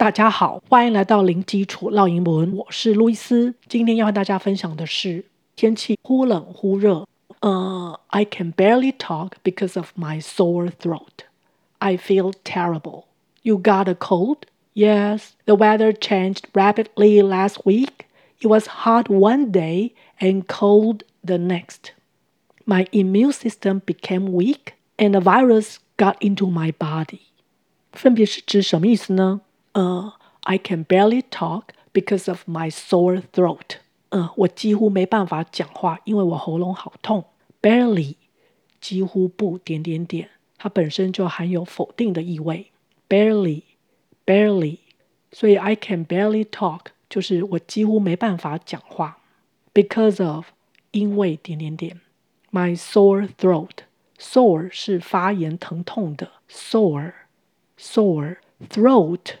大家好，欢迎来到零基础绕英文，我是路易斯。今天要和大家分享的是天气忽冷忽热。呃、uh,，I can barely talk because of my sore throat. I feel terrible. You got a cold? Yes. The weather changed rapidly last week. It was hot one day and cold the next. My immune system became weak and a virus got into my body. 分别是指什么意思呢？ 呃、uh,，I can barely talk because of my sore throat。呃，我几乎没办法讲话，因为我喉咙好痛。Barely，几乎不点点点，它本身就含有否定的意味。Barely，barely，所以 I can barely talk 就是我几乎没办法讲话。Because of，因为点点点。My sore throat，sore 是发炎疼痛的，sore，sore，throat。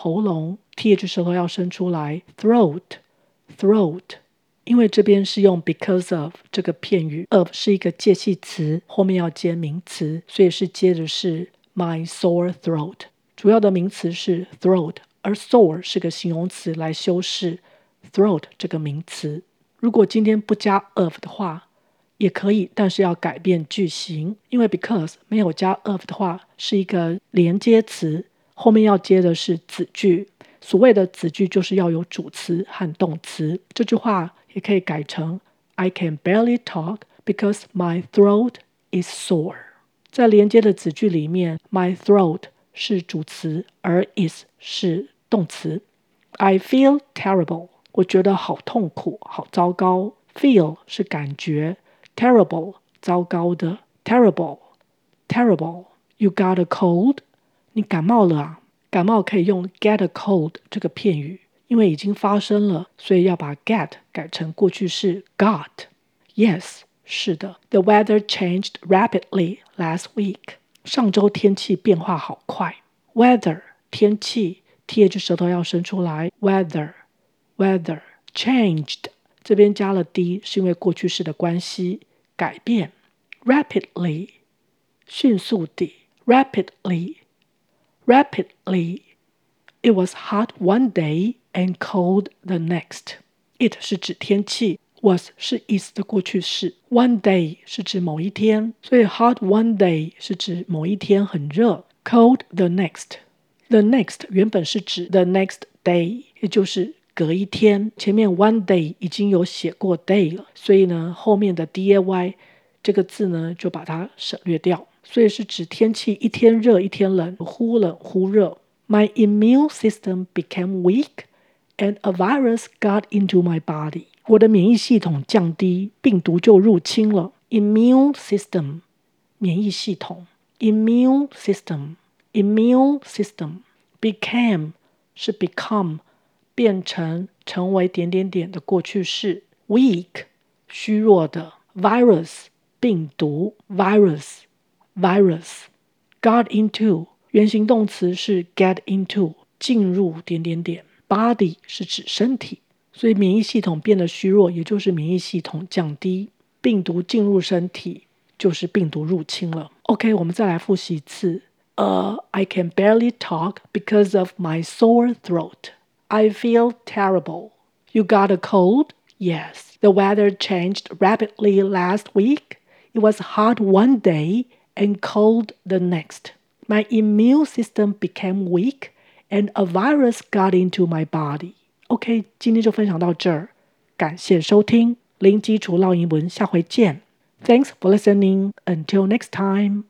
喉咙，th 舌头要伸出来，throat，throat，因为这边是用 because of 这个片语，of 是一个介系词，后面要接名词，所以是接的是 my sore throat。主要的名词是 throat，而 sore 是个形容词来修饰 throat 这个名词。如果今天不加 of 的话，也可以，但是要改变句型，因为 because 没有加 of 的话是一个连接词。后面要接的是子句，所谓的子句就是要有主词和动词。这句话也可以改成 I can barely talk because my throat is sore。在连接的子句里面，my throat 是主词，而 is 是动词。I feel terrible，我觉得好痛苦，好糟糕。Feel 是感觉，terrible 糟糕的，terrible，terrible。You got a cold？ 你感冒了啊？感冒可以用 get a cold 这个片语，因为已经发生了，所以要把 get 改成过去式 got。Yes，是的。The weather changed rapidly last week。上周天气变化好快。Weather 天气，th 舌头要伸出来。Weather，weather changed 这边加了 d 是因为过去式的关系，改变。Rapidly 迅速地，rapidly。Rapidly. It was hot one day and cold the next. It 是指天气，was 是 is 的过去式，one day 是指某一天，所以 hot one day 是指某一天很热，cold the next。The next 原本是指 the next day，也就是隔一天。前面 one day 已经有写过 day 了，所以呢，后面的 day 这个字呢就把它省略掉。所以是指天气一天热一天冷，忽冷忽热。My immune system became weak, and a virus got into my body. 我的免疫系统降低，病毒就入侵了。Immune system，免疫系统。Immune system，immune system became 是 become 变成成为点点点的过去式。Weak，虚弱的。Virus，病毒。Virus。 virus got into 原形动词是 get into 进入点点点 body 是指身体，所以免疫系统变得虚弱，也就是免疫系统降低，病毒进入身体就是病毒入侵了。OK，我们再来复习一次。呃、uh,，I can barely talk because of my sore throat. I feel terrible. You got a cold? Yes. The weather changed rapidly last week. It was hot one day and cold the next. My immune system became weak and a virus got into my body. OK，今天就分享到这儿，感谢收听零基础绕英文，下回见。Thanks for listening. Until next time.